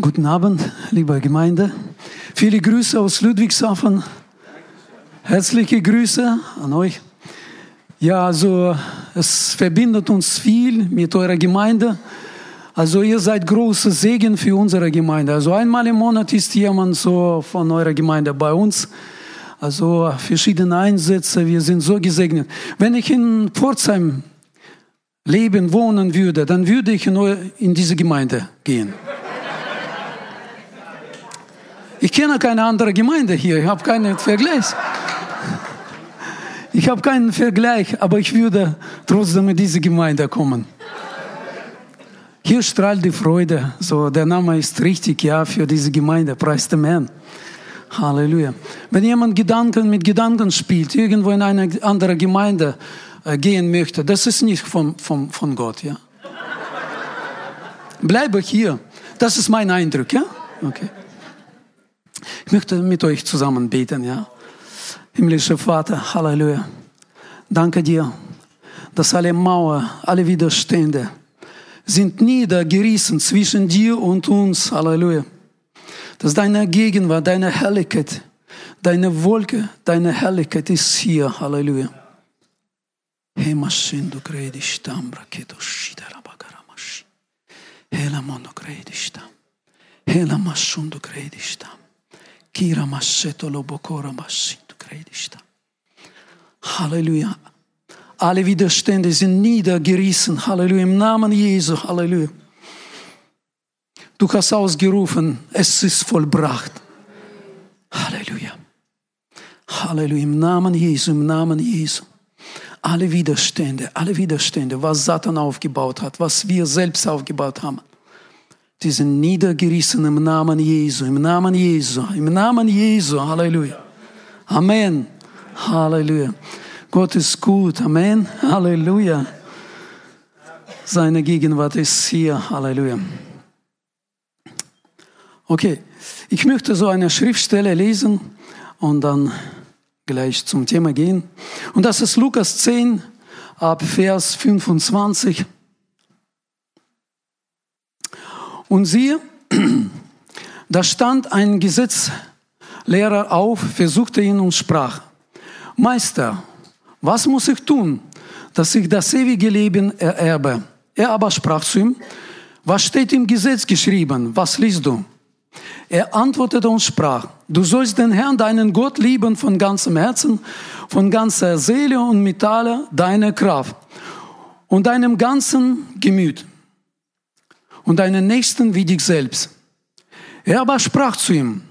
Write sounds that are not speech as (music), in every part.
Guten Abend, liebe Gemeinde. Viele Grüße aus Ludwigshafen. Herzliche Grüße an euch. Ja, also es verbindet uns viel mit eurer Gemeinde. Also ihr seid großer Segen für unsere Gemeinde. Also einmal im Monat ist jemand so von eurer Gemeinde bei uns. Also verschiedene Einsätze, wir sind so gesegnet. Wenn ich in Pforzheim leben, wohnen würde, dann würde ich nur in diese Gemeinde gehen. Ich kenne keine andere Gemeinde hier, ich habe keinen Vergleich. Ich habe keinen Vergleich, aber ich würde trotzdem in diese Gemeinde kommen. Hier strahlt die Freude. So, der Name ist richtig, ja, für diese Gemeinde. Preis dem Herrn. Halleluja. Wenn jemand Gedanken mit Gedanken spielt, irgendwo in eine andere Gemeinde äh, gehen möchte, das ist nicht von, von, von Gott, ja. Bleibe hier. Das ist mein Eindruck, ja? Okay. Ich möchte mit euch zusammen beten, ja. Himmlischer Vater, Halleluja. Danke dir, dass alle Mauern, alle Widerstände sind niedergerissen zwischen dir und uns, Halleluja. Dass deine Gegenwart, deine Herrlichkeit, deine Wolke, deine Herrlichkeit ist hier, Halleluja. Hemashindu kredishtam braketo shidarabagaramashin. Hela mono kredishtam. Hela mashundu kredishtam. Kira Halleluja. Alle Widerstände sind niedergerissen. Halleluja. Im Namen Jesu. Halleluja. Du hast ausgerufen, es ist vollbracht. Halleluja. Halleluja. Im Namen Jesu, im Namen Jesu. Alle Widerstände, alle Widerstände, was Satan aufgebaut hat, was wir selbst aufgebaut haben, die sind niedergerissen im Namen Jesu, im Namen Jesu, im Namen Jesu. Halleluja. Amen. Halleluja. Gott ist gut. Amen. Halleluja. Seine Gegenwart ist hier. Halleluja. Okay, ich möchte so eine Schriftstelle lesen und dann gleich zum Thema gehen. Und das ist Lukas 10 ab Vers 25. Und siehe, (clears throat) da stand ein Gesetzlehrer auf, versuchte ihn und sprach, Meister, was muss ich tun, dass ich das ewige Leben ererbe? Er aber sprach zu ihm, was steht im Gesetz geschrieben? Was liest du? Er antwortete und sprach, du sollst den Herrn, deinen Gott lieben von ganzem Herzen, von ganzer Seele und mit aller deiner Kraft und deinem ganzen Gemüt und deinen Nächsten wie dich selbst. Er aber sprach zu ihm,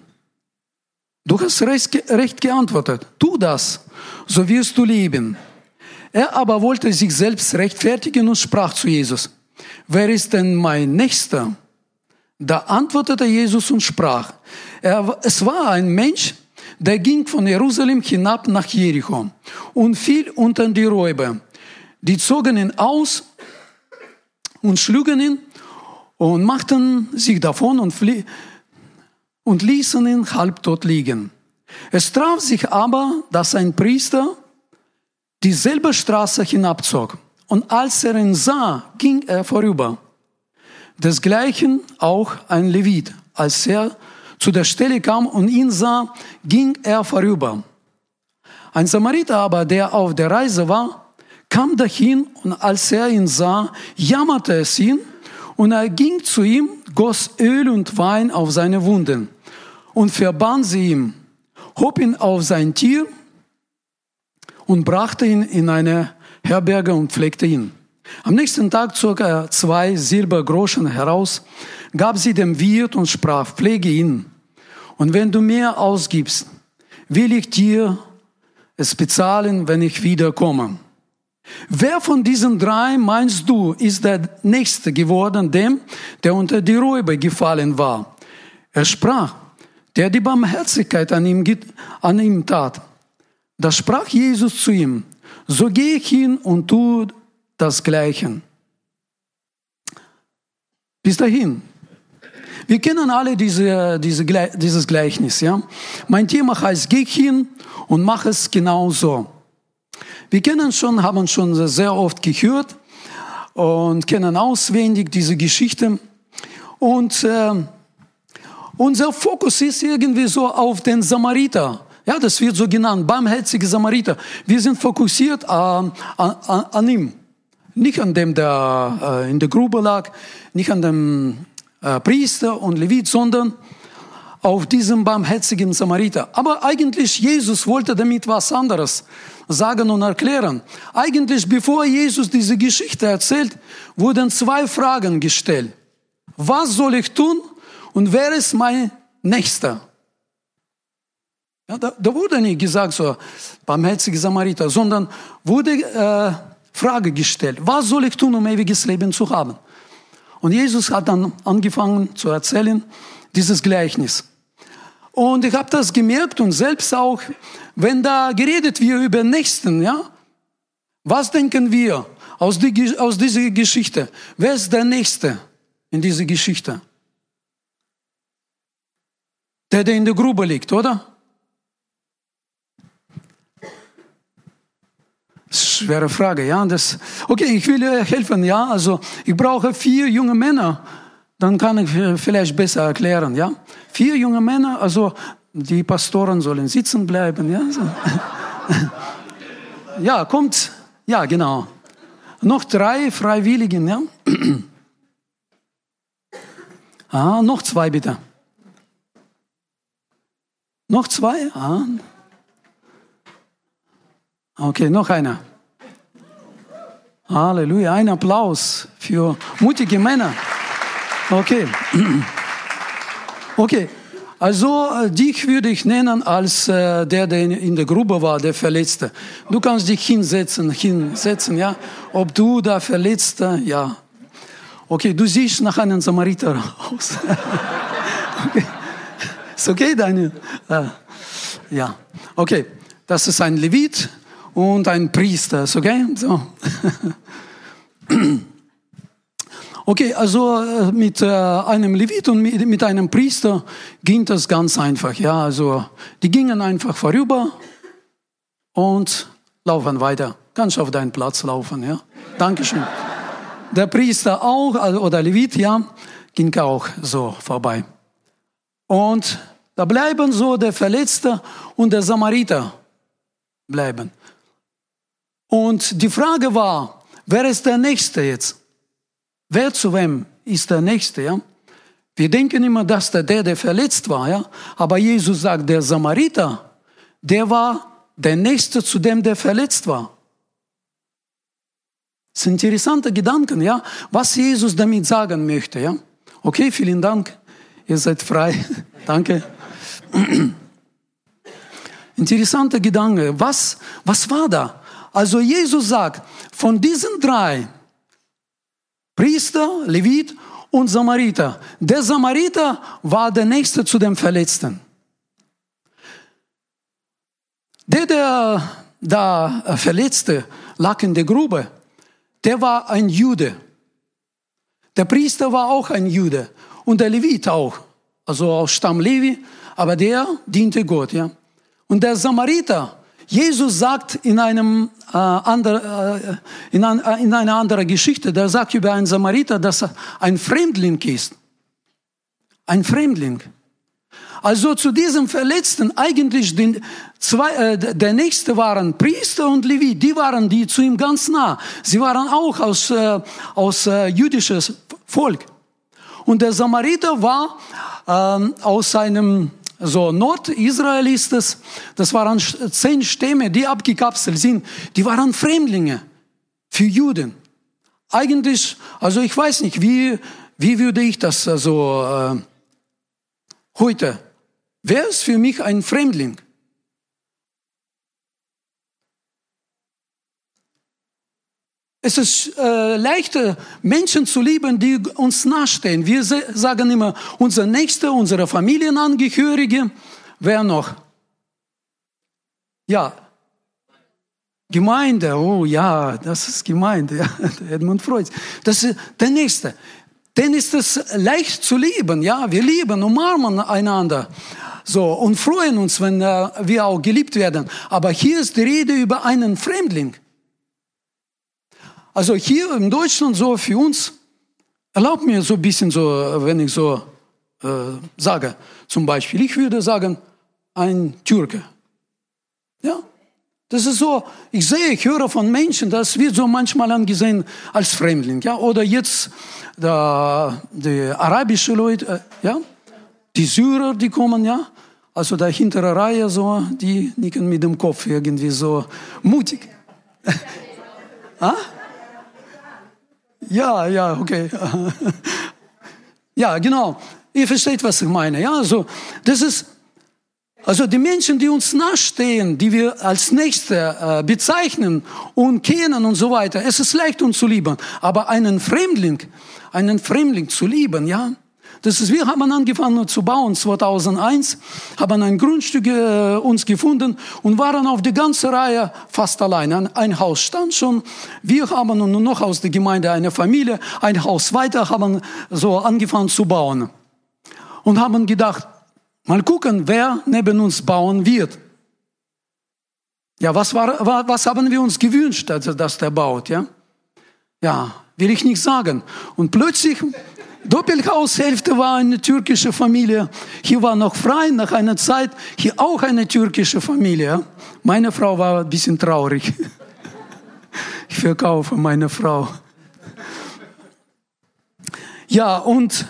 du hast recht geantwortet, tu das so wirst du leben. Er aber wollte sich selbst rechtfertigen und sprach zu Jesus, wer ist denn mein Nächster? Da antwortete Jesus und sprach, er, es war ein Mensch, der ging von Jerusalem hinab nach Jericho und fiel unter die Räuber. Die zogen ihn aus und schlugen ihn und machten sich davon und, und ließen ihn halbtot liegen. Es traf sich aber, dass ein Priester dieselbe Straße hinabzog. Und als er ihn sah, ging er vorüber. Desgleichen auch ein Levit. Als er zu der Stelle kam und ihn sah, ging er vorüber. Ein Samariter aber, der auf der Reise war, kam dahin und als er ihn sah, jammerte es ihn und er ging zu ihm, goss Öl und Wein auf seine Wunden und verband sie ihm hob ihn auf sein Tier und brachte ihn in eine Herberge und pflegte ihn. Am nächsten Tag zog er zwei Silbergroschen heraus, gab sie dem Wirt und sprach, pflege ihn. Und wenn du mehr ausgibst, will ich dir es bezahlen, wenn ich wiederkomme. Wer von diesen drei meinst du, ist der Nächste geworden, dem, der unter die Räuber gefallen war? Er sprach, der die Barmherzigkeit an ihm, an ihm tat. Da sprach Jesus zu ihm, so geh ich hin und tu das Gleiche. Bis dahin. Wir kennen alle diese, diese, dieses Gleichnis. Ja? Mein Thema heißt, geh hin und mach es genau so. Wir kennen schon, haben schon sehr oft gehört und kennen auswendig diese Geschichte. Und äh, unser Fokus ist irgendwie so auf den Samariter. Ja, das wird so genannt, barmherzige Samariter. Wir sind fokussiert an, an, an ihm. Nicht an dem, der äh, in der Grube lag, nicht an dem äh, Priester und Levit, sondern auf diesem barmherzigen Samariter. Aber eigentlich Jesus wollte damit was anderes sagen und erklären. Eigentlich bevor Jesus diese Geschichte erzählt, wurden zwei Fragen gestellt. Was soll ich tun und wer ist mein Nächster? Ja, da, da, wurde nicht gesagt so barmherzige Samariter, sondern wurde äh, Frage gestellt, was soll ich tun, um ewiges Leben zu haben? Und Jesus hat dann angefangen zu erzählen, dieses Gleichnis. Und ich habe das gemerkt und selbst auch, wenn da geredet wird über Nächsten, ja, was denken wir aus, die, aus dieser Geschichte? Wer ist der Nächste in dieser Geschichte? Der, der in der Grube liegt, oder? Schwere Frage, ja. Das, okay, ich will helfen, ja. Also ich brauche vier junge Männer, dann kann ich vielleicht besser erklären, ja. Vier junge Männer, also die Pastoren sollen sitzen bleiben, ja. (laughs) Ja, kommt, ja, genau. Noch drei Freiwilligen, ja. (clears throat) ah, noch zwei bitte. Noch zwei? Ah. Okay, noch einer. Halleluja, ein Applaus für mutige Männer. Okay. Okay, also äh, dich würde ich nennen als äh, der, der in der Grube war, der Verletzte. Du kannst dich hinsetzen, hinsetzen, ja. Ob du da Verletzte, ja. Okay, du siehst nach einem Samariter aus. (laughs) okay. Ist okay, Daniel? Äh, ja. Okay, das ist ein Levit und ein Priester, ist okay? So. (laughs) Okay, also äh, mit äh, einem Levit und mit einem Priester ging das ganz einfach. Ja, also die gingen einfach vorüber und laufen weiter. Kannst auf deinen Platz laufen, ja. Dankeschön. Der Priester auch, oder Levit, ja, ging auch so vorbei. Und da bleiben so der Verletzte und der Samariter bleiben. Und die Frage war, wer ist der Nächste jetzt? Wer zu wem ist der Nächste, ja? Wir denken immer, dass der, der, der verletzt war, ja? Aber Jesus sagt, der Samariter, der war der Nächste zu dem, der verletzt war. Das sind interessante Gedanken, ja? Was Jesus damit sagen möchte, ja? Okay, vielen Dank. Ihr seid frei. (laughs) Danke. (clears throat) Interessante Gedanke. Was, was war da? Also Jesus sagt, von diesen drei, Priester, Levit und Samariter. Der Samariter war der Nächste zu dem Verletzten. Der, der da Verletzte lag in der Grube, der war ein Jude. Der Priester war auch ein Jude und der Levit auch, also aus Stamm Levi, aber der diente Gott, ja. Und der Samariter, Jesus sagt in, einem, äh, andre, äh, in, ein, äh, in einer anderen Geschichte, der sagt über einen Samariter, dass er ein Fremdling ist. Ein Fremdling. Also zu diesem Verletzten eigentlich den zwei, äh, der nächste waren Priester und Levi, die waren die zu ihm ganz nah. Sie waren auch aus, äh, aus äh, jüdisches Volk. Und der Samariter war äh, aus einem so Nordisrael ist es, das waren zehn Stämme, die abgekapselt sind, die waren Fremdlinge für Juden. Eigentlich, also ich weiß nicht, wie, wie würde ich das also äh, heute, wer ist für mich ein Fremdling? Es ist äh, leichter, Menschen zu lieben, die uns nahestehen. Wir sagen immer, unser Nächster, unsere Familienangehörige. Wer noch? Ja. Gemeinde, oh ja, das ist Gemeinde, (laughs) ja, Edmund Freud. Das ist der Nächste. Den ist es leicht zu lieben, ja, wir lieben, umarmen einander. So, und freuen uns, wenn äh, wir auch geliebt werden. Aber hier ist die Rede über einen Fremdling. Also hier in Deutschland so für uns, erlaubt mir so ein bisschen so, wenn ich so äh, sage. Zum Beispiel, ich würde sagen, ein Türke. Ja, das ist so, ich sehe, ich höre von Menschen, das wird so manchmal angesehen als Fremdling, ja, oder jetzt da, die arabische Leute, äh, ja, die Syrer, die kommen, ja, also der hintere Reihe so, die nicken mit dem Kopf irgendwie so mutig. (laughs) ah? Ja, ja, okay. (laughs) ja, genau. Ihr versteht, was ich meine. Ja, also das ist also die Menschen, die uns nachstehen, die wir als Nächste äh, bezeichnen und kennen und so weiter, es ist leicht uns zu lieben. Aber einen Fremdling, einen Fremdling zu lieben, ja, das ist, wir haben angefangen zu bauen 2001, haben ein Grundstück äh, uns gefunden und waren auf die ganze Reihe fast allein. Ein, ein Haus stand schon. Wir haben nur noch aus der Gemeinde eine Familie, ein Haus weiter, haben so angefangen zu bauen und haben gedacht, Mal gucken, wer neben uns bauen wird. Ja, was, war, was haben wir uns gewünscht, dass der baut, ja? Ja, will ich nicht sagen. Und plötzlich, Doppelhaushälfte war eine türkische Familie. Hier war noch frei nach einer Zeit, hier auch eine türkische Familie. Meine Frau war ein bisschen traurig. Ich verkaufe meine Frau. Ja, und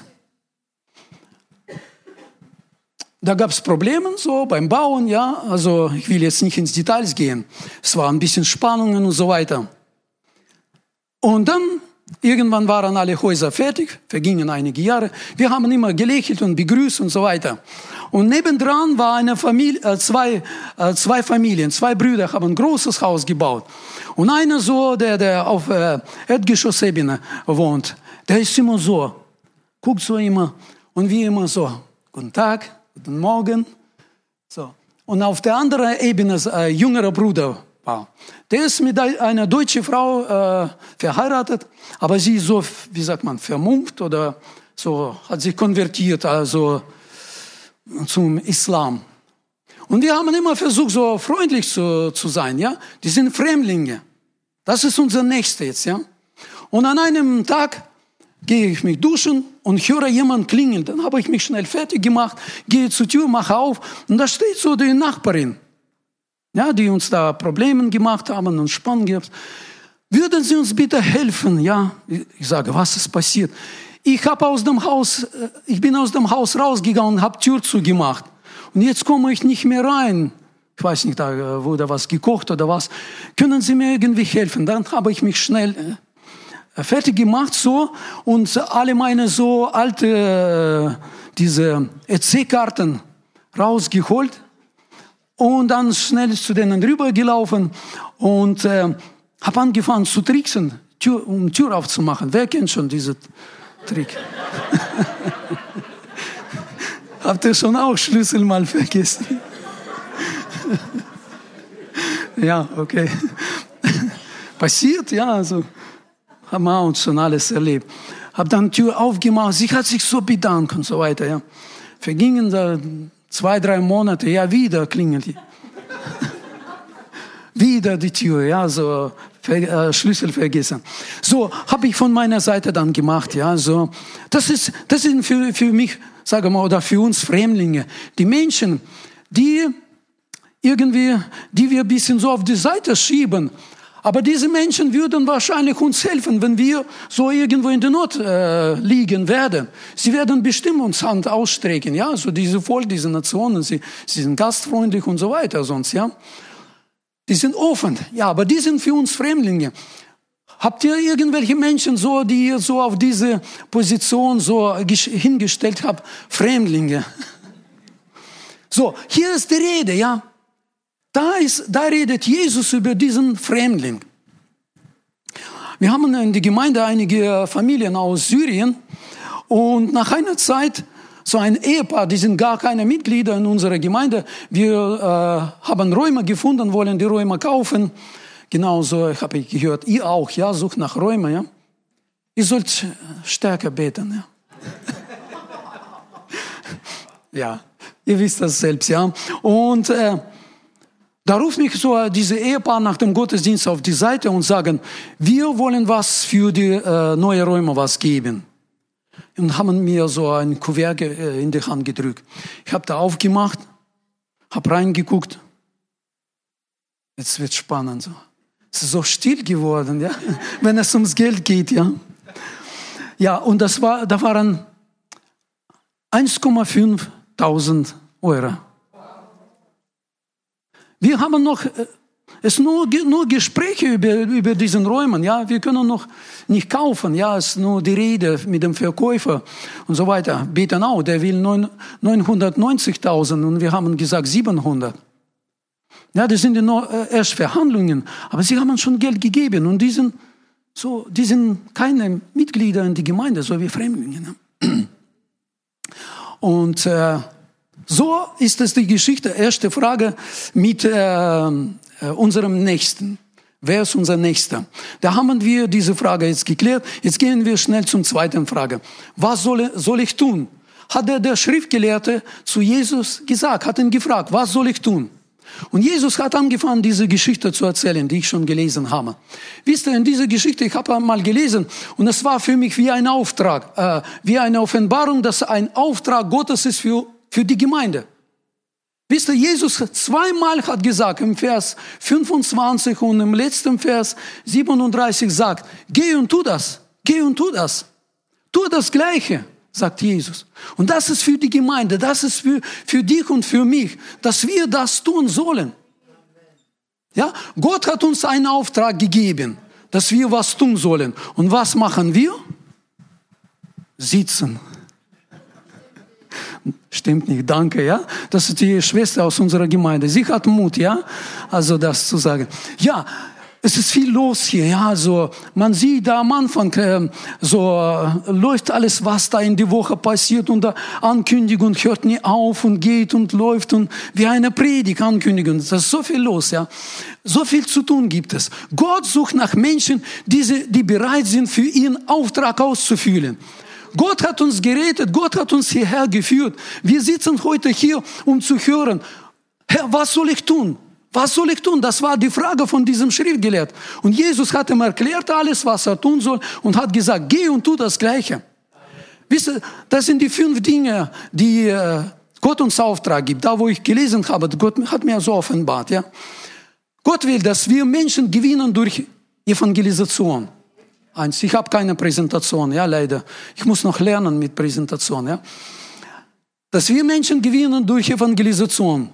Da gab es Probleme so beim Bauen, ja. Also ich will jetzt nicht ins Details gehen. Es war ein bisschen Spannungen und so weiter. Und dann irgendwann waren alle Häuser fertig, vergingen einige Jahre. Wir haben immer gelächelt und begrüßt und so weiter. Und nebendran war eine Familie, äh, zwei, äh, zwei Familien, zwei Brüder haben ein großes Haus gebaut. Und einer so, der, der auf äh, Erdgeschossebene wohnt, der ist immer so, guckt so immer und wie immer so, guten Tag, guten Morgen. So. Und auf der anderen Ebene äh, jüngerer Bruder war. Der ist mit einer deutschen Frau äh, verheiratet, aber sie ist so, wie sagt man, vermummt oder so, hat sich konvertiert, also zum Islam. Und wir haben immer versucht, so freundlich zu, zu sein, ja. Die sind Fremdlinge. Das ist unser Nächster jetzt, ja. Und an einem Tag gehe ich mich duschen und höre jemand klingeln. Dann habe ich mich schnell fertig gemacht, gehe zur Tür, mache auf und da steht so die Nachbarin, ja, die uns da Probleme gemacht haben und Spann gehabt. Würden Sie uns bitte helfen? Ja, ich sage, was ist passiert? Ich habe aus dem Haus, äh, ich bin aus dem Haus rausgegangen und habe Tür zugemacht. Und jetzt komme ich nicht mehr rein. Ich weiß nicht, da wurde was gekocht oder was. Können Sie mir irgendwie helfen? Dann habe ich mich schnell äh, fertig gemacht so und alle meine so alte äh, diese EC-Karten rausgeholt und dann schnell zu denen rübergelaufen und äh, habe angefangen zu tricksen, Tür, um Tür aufzumachen. Wer kennt schon diesen Trick? (laughs) Habt ihr schon auch Schlüssel mal vergessen? (laughs) ja, okay. (laughs) Passiert, ja, also haben wir uns schon alles erlebt. Hab dann Tür aufgemacht, sie hat sich so bedankt und so weiter. Ja. Vergingen da zwei, drei Monate, ja, wieder klingelt die. (laughs) wieder die Tür, ja, so äh, Schlüssel vergessen. So habe ich von meiner Seite dann gemacht, ja, so. Das ist, das sind für, für mich, sage mal, oder für uns Fremdlinge, die Menschen, die irgendwie, die wir ein bisschen so auf die Seite schieben, aber diese Menschen würden wahrscheinlich uns helfen, wenn wir so irgendwo in der Not äh, liegen werden. Sie werden bestimmt uns Hand ausstrecken, ja, so diese Volk, diese Nationen, sie, sie sind gastfreundlich und so weiter sonst, ja. Die sind offen, ja, aber die sind für uns Fremdlinge. Habt ihr irgendwelche Menschen so, die ihr so auf diese Position so hingestellt habt? Fremdlinge. (laughs) So, hier ist die Rede, ja. Da, ist, da redet Jesus über diesen Fremdling. Wir haben in der Gemeinde einige Familien aus Syrien und nach einer Zeit so ein Ehepaar, die sind gar keine Mitglieder in unserer Gemeinde. Wir äh, haben Räume gefunden, wollen die Räume kaufen. Genauso habe ich gehört, ihr auch, ja, sucht nach Räumen, ja. Ihr sollt stärker beten, ja. (laughs) ja, ihr wisst das selbst, ja. Und äh, da ruft mich so diese Ehepaar nach dem Gottesdienst auf die Seite und sagen, wir wollen was für die äh, neue Räume was geben. und haben mir so ein Kuvert äh, in die Hand gedrückt. Ich habe da aufgemacht, habe reingeguckt. Jetzt wird spannend so. Es ist so still geworden, ja, (laughs) wenn es ums Geld geht, ja. Ja, und das war, da waren 1,5.000 Euro. Wir haben noch äh, es nur, nur Gespräche über, über diesen Räumen, ja. Wir können noch nicht kaufen, ja. Es ist nur die Rede mit dem Verkäufer und so weiter. Betenau, der will 990.000 und wir haben gesagt 700. Ja, das sind nur äh, erst Verhandlungen, aber sie haben schon Geld gegeben und die sind so, die sind keine Mitglieder in die Gemeinde, so wie Fremdlinge. Ne? (clears throat) Und äh, so ist es die Geschichte. Erste Frage mit äh, äh, unserem Nächsten. Wer ist unser Nächster? Da haben wir diese Frage jetzt geklärt. Jetzt gehen wir schnell zum zweiten Frage. Was soll, soll ich tun? Hat der, der Schriftgelehrte zu Jesus gesagt, hat ihn gefragt, was soll ich tun? Und Jesus hat angefangen, diese Geschichte zu erzählen, die ich schon gelesen habe. Wisst ihr, in dieser Geschichte, ich habe mal gelesen, und es war für mich wie ein Auftrag, äh, wie eine Offenbarung, dass ein Auftrag Gottes ist für, für die Gemeinde. Wisst ihr, Jesus zweimal hat gesagt, im Vers 25 und im letzten Vers 37 sagt, geh und tu das, geh und tu das. Tu das Gleiche, sagt Jesus. Und das ist für die Gemeinde, das ist für, für dich und für mich, dass wir das tun sollen. Ja, Gott hat uns einen Auftrag gegeben, dass wir was tun sollen. Und was machen wir? Sitzen. Stimmt nicht, danke, ja. Das ist die Schwester aus unserer Gemeinde. Sie hat Mut, ja, also das zu sagen. Ja, es ist viel los hier, ja, so, man sieht da am Anfang, äh, so, äh, läuft alles, was da in die Woche passiert und da Ankündigung hört nie auf und geht und läuft und wie eine Predigt Ankündigung. Das ist so viel los, ja. So viel zu tun gibt es. Gott sucht nach Menschen, die, die bereit sind, für ihren Auftrag auszufüllen. Gott hat uns gerettet, Gott hat uns hierher geführt. Wir sitzen heute hier, um zu hören, Herr, was soll ich tun? Was soll ich tun? Das war die Frage von diesem Schriftgelehrten. Und Jesus hat ihm erklärt alles, was er tun soll und hat gesagt, geh und tu das Gleiche. Wisst ihr, das sind die fünf Dinge, die äh, Gott uns Auftrag gibt. Da, wo ich gelesen habe, Gott hat mir so offenbart, ja. Gott will, dass wir Menschen gewinnen durch Evangelisation eins. Ich habe keine Präsentation, ja, leider. Ich muss noch lernen mit Präsentation, ja. Dass wir Menschen gewinnen durch Evangelisation.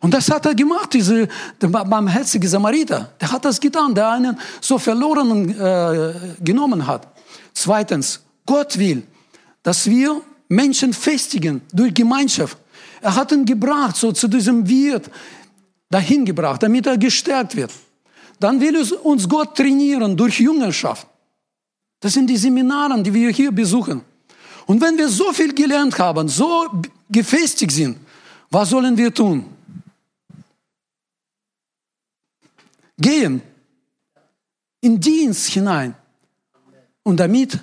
Und das hat er gemacht, diese, der barmherzige Samariter. Der hat das getan, der einen so verlorenen äh, genommen hat. Zweitens, Gott will, dass wir Menschen festigen durch Gemeinschaft. Er hat ihn gebracht, so zu diesem Wirt dahin gebracht, damit er gestärkt wird. Dann will uns Gott trainieren durch Jüngerschaft. Das sind die Seminare, die wir hier besuchen. Und wenn wir so viel gelernt haben, so gefestigt sind, was sollen wir tun? Gehen in Dienst hinein. Und damit,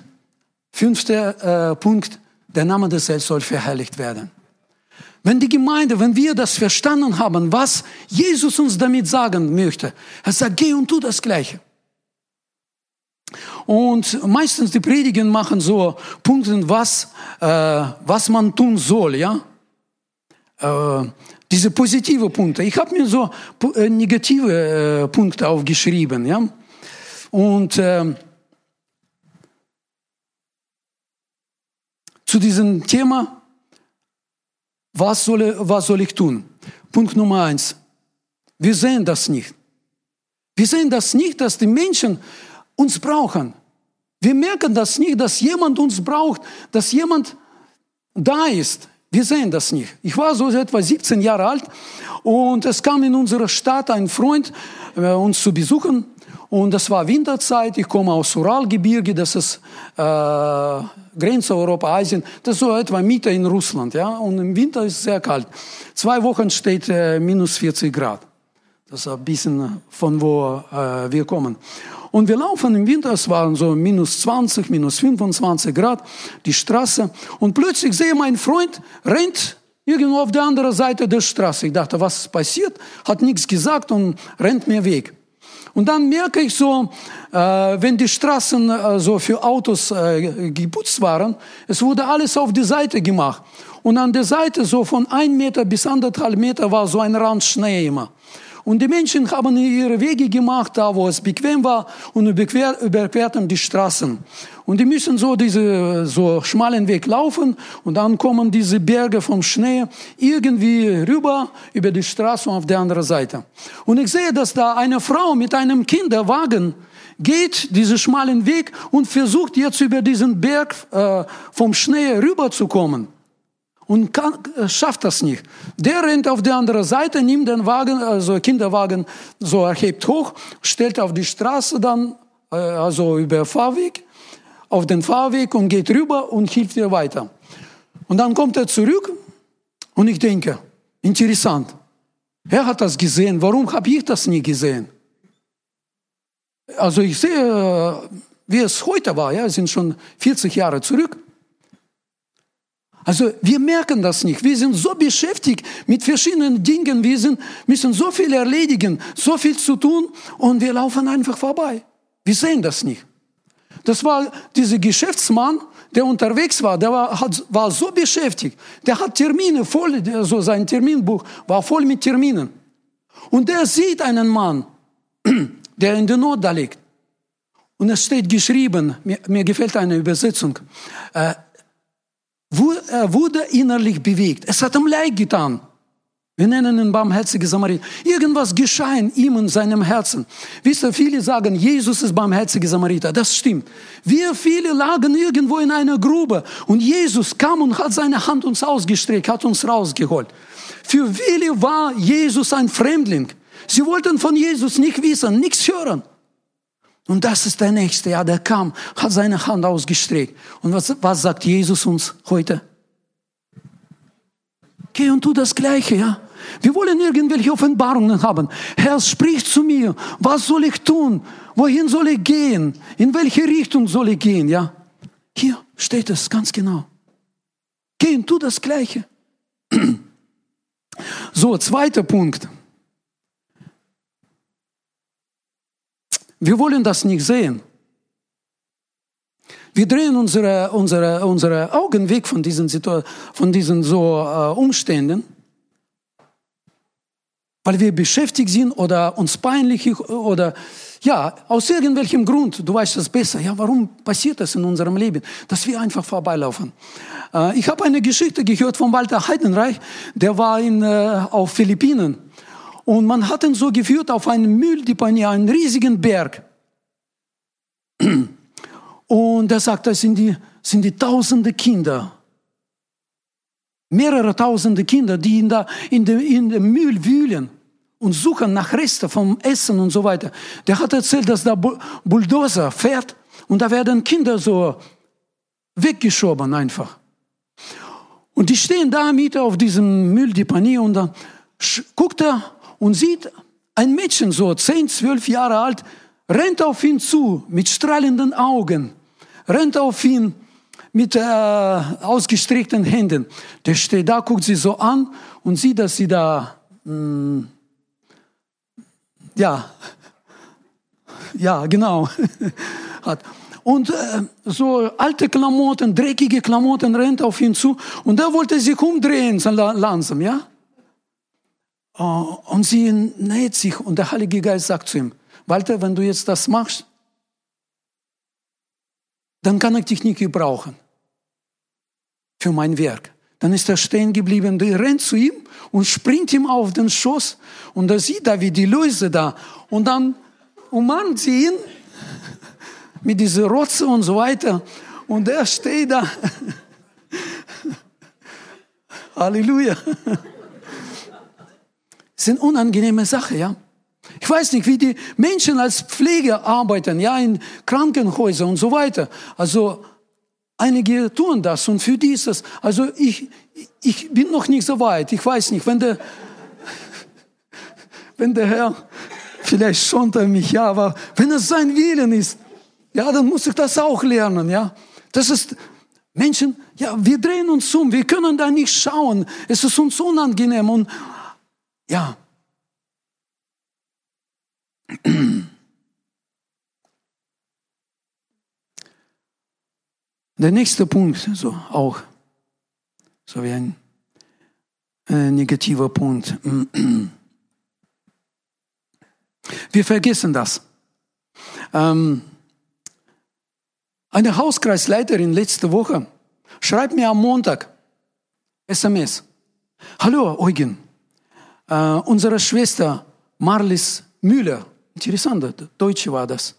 fünfter äh, Punkt, der Name des Herrn soll verherrlicht werden. Wenn die Gemeinde, wenn wir das verstanden haben, was Jesus uns damit sagen möchte, er sagt, geh und tu das Gleiche. Und meistens die Predigen machen so Punkte, was, äh, was man tun soll, ja. Äh, diese positive Punkte. Ich habe mir so äh, negative äh, Punkte aufgeschrieben, ja. Und äh, zu diesem Thema, was soll, was soll ich tun? Punkt Nummer eins. Wir sehen das nicht. Wir sehen das nicht, dass die Menschen uns brauchen. Wir merken das nicht, dass jemand uns braucht, dass jemand da ist. Wir sehen das nicht. Ich war so etwa 17 Jahre alt und es kam in unserer Stadt ein Freund äh, uns zu besuchen und das war Winterzeit. Ich komme aus Uralgebirge, das ist äh, Grenze Europa-Asien. Das ist so etwa Mitte in Russland, ja. Und im Winter ist es sehr kalt. Zwei Wochen steht äh, minus 40 Grad. Das ist ein bisschen von wo äh, wir kommen. Und wir laufen im Winter, es waren so minus 20, minus 25 Grad, die Straße. Und plötzlich sehe mein Freund rennt irgendwo auf der anderen Seite der Straße. Ich dachte, was ist passiert? Hat nichts gesagt und rennt mir weg. Und dann merke ich so, äh, wenn die Straßen äh, so für Autos äh, geputzt waren, es wurde alles auf die Seite gemacht. Und an der Seite so von ein Meter bis anderthalb Meter war so ein Rand Schnee immer. Und die Menschen haben ihre Wege gemacht, da wo es bequem war, und überquer, überquerten die Straßen. Und die müssen so diese so schmalen Weg laufen und dann kommen diese Berge vom Schnee irgendwie rüber über die Straße auf der anderen Seite. Und ich sehe, dass da eine Frau mit einem Kinderwagen geht diesen schmalen Weg und versucht jetzt über diesen Berg äh, vom Schnee rüberzukommen und kann, äh, schafft das nicht. Der rennt auf die andere Seite, nimmt den Wagen, also Kinderwagen, so erhebt hoch, stellt auf die Straße dann, äh, also über Fahrweg, auf den Fahrweg und geht rüber und hilft ihr weiter. Und dann kommt er zurück und ich denke, interessant, er hat das gesehen, warum habe ich das nie gesehen? Also ich sehe, wie es heute war, ja, sind schon 40 Jahre zurück. Also wir merken das nicht. Wir sind so beschäftigt mit verschiedenen Dingen. Wir sind, müssen so viel erledigen, so viel zu tun und wir laufen einfach vorbei. Wir sehen das nicht. Das war dieser Geschäftsmann, der unterwegs war, der war, hat, war so beschäftigt. Der hat Termine voll, so sein Terminbuch war voll mit Terminen. Und der sieht einen Mann, (clears throat) der in der Not da liegt. Und es steht geschrieben, mir, mir gefällt eine Übersetzung, äh, wurde innerlich bewegt. Es hat ihm leid getan. Wir nennen ihn barmherzige Samariter. Irgendwas geschah ihm in seinem Herzen. Wisst ihr, viele sagen, Jesus ist barmherzige Samariter. Das stimmt. Wir viele lagen irgendwo in einer Grube und Jesus kam und hat seine Hand uns ausgestreckt, hat uns rausgeholt. Für viele war Jesus ein Fremdling. Sie wollten von Jesus nicht wissen, nichts hören. Und das ist der Nächste, ja, der kam, hat seine Hand ausgestreckt. Und was, was sagt Jesus uns heute? Geh und tu das Gleiche, ja. Wir wollen irgendwelche Offenbarungen haben. Herr, sprich zu mir. Was soll ich tun? Wohin soll ich gehen? In welche Richtung soll ich gehen, ja? Hier steht es ganz genau. Geh und tu das Gleiche. (clears throat) So, zweiter Punkt. Wir wollen das nicht sehen. Wir drehen unsere, unsere, unsere Augen weg von diesen, von diesen so äh, Umständen, weil wir beschäftigt sind oder uns peinlich oder ja, aus irgendwelchem Grund, du weißt das besser, ja, warum passiert das in unserem Leben, dass wir einfach vorbeilaufen. Äh, ich habe eine Geschichte gehört von Walter Heidenreich, der war in, äh, auf Philippinen und man hat ihn so geführt auf einen Mülldeponie, einen riesigen Berg. Und er sagt, das sind die, sind die tausende Kinder. Mehrere tausende Kinder, die in, der, in, dem, in dem Müll wühlen und suchen nach Resten vom Essen und so weiter. Der hat erzählt, dass der Bulldozer fährt und da werden Kinder so weggeschoben einfach. Und die stehen da mit auf diesem Mülldeponie und dann guckt er und sieht ein Mädchen, so zehn, zwölf Jahre alt, rennt auf ihn zu mit strahlenden Augen, rennt auf ihn mit äh, ausgestreckten Händen. Der steht da, guckt sie so an und sieht, dass sie da, mh, mm, ja, ja, genau, (laughs) hat. Und äh, so alte Klamotten, dreckige Klamotten rennt auf ihn zu und er wollte sich umdrehen, langsam, ja. Äh, und sie näht sich und der Heilige Geist sagt zu ihm, Walter, wenn du jetzt das machst, dann kann ich dich nicht gebrauchen für mein Werk. Dann ist er stehen geblieben, der rennt zu ihm und springt ihm auf den Schoß und er sieht da wie die Läuse da und dann umarmt sie ihn mit dieser Rotze und so weiter und er steht da. (laughs) Halleluja. Sind unangenehme Sachen, ja. Ich weiß nicht, wie die Menschen als Pfleger arbeiten, ja, in Krankenhäusern und so weiter. Also, einige tun das und für die ist das, also ich, ich bin noch nicht so weit. Ich weiß nicht, wenn der, wenn der Herr, vielleicht schont er mich, ja, aber wenn es sein Willen ist, ja, dann muss ich das auch lernen, ja. Das ist, Menschen, ja, wir drehen uns um, wir können da nicht schauen. Es ist uns unangenehm und, ja. (clears throat) Der nächste Punkt, so auch, so wie ein äh, negativer Punkt. (clears throat) Wir vergessen das. Ähm, eine Hauskreisleiterin letzte Woche schreibt mir am Montag SMS. Hallo Eugen, äh, unsere Schwester Marlis Müller, interessant, Deutsche war das.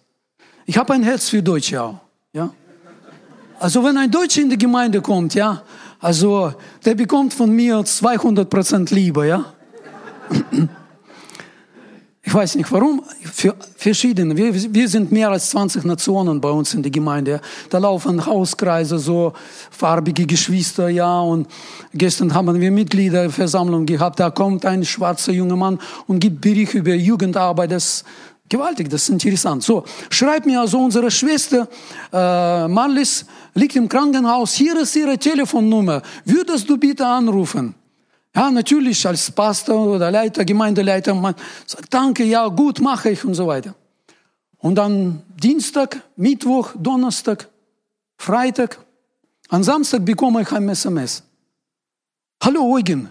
Ich habe ein Herz für Deutsche auch. Ja? Also wenn ein Deutscher in die Gemeinde kommt, ja, also der bekommt von mir 200 Prozent Liebe, ja. Ich weiß nicht warum, für verschiedene. Wir, wir sind mehr als 20 Nationen bei uns in der Gemeinde. Da laufen Hauskreise, so farbige Geschwister, ja. Und gestern haben wir Mitgliederversammlung gehabt. Da kommt ein schwarzer junger Mann und gibt Bericht über Jugendarbeit. Das gewaltig, das ist interessant. So, schreibt mir also unsere Schwester äh, Marlis liegt im Krankenhaus. Hier ist ihre Telefonnummer. Würdest du bitte anrufen? Ja, natürlich als Pastor oder Leiter, Gemeindeleiter, man sagt, danke, ja, gut, mache ich und so weiter. Und dann Dienstag, Mittwoch, Donnerstag, Freitag, am Samstag bekomme ich ein SMS. Hallo Eugen,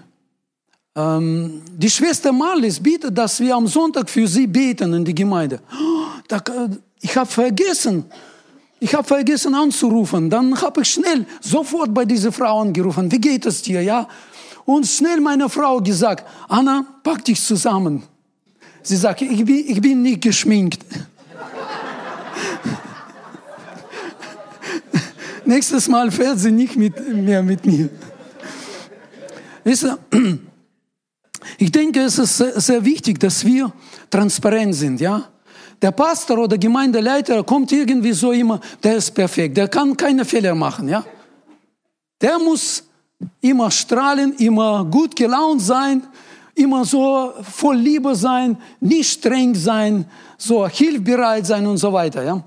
ähm, die Schwester Marlis bittet, dass wir am Sonntag für sie beten in die Gemeinde. (gasps) Oh, ich habe vergessen, ich habe vergessen anzurufen. Dann habe ich schnell sofort bei dieser Frau angerufen. Wie geht es dir? Ja, und schnell meine Frau gesagt, Anna, pack dich zusammen. Sie sagt, ich bin, ich bin nicht geschminkt. (laughs) Nächstes Mal fährt sie nicht mit, mehr mit mir. (clears throat) Ich denke, es ist sehr wichtig, dass wir transparent sind, ja. Der Pastor oder Gemeindeleiter kommt irgendwie so immer, der ist perfekt, der kann keine Fehler machen, ja. Der muss immer strahlen, immer gut gelaunt sein, immer so voll Liebe sein, nicht streng sein, so hilfbereit sein und so weiter, ja.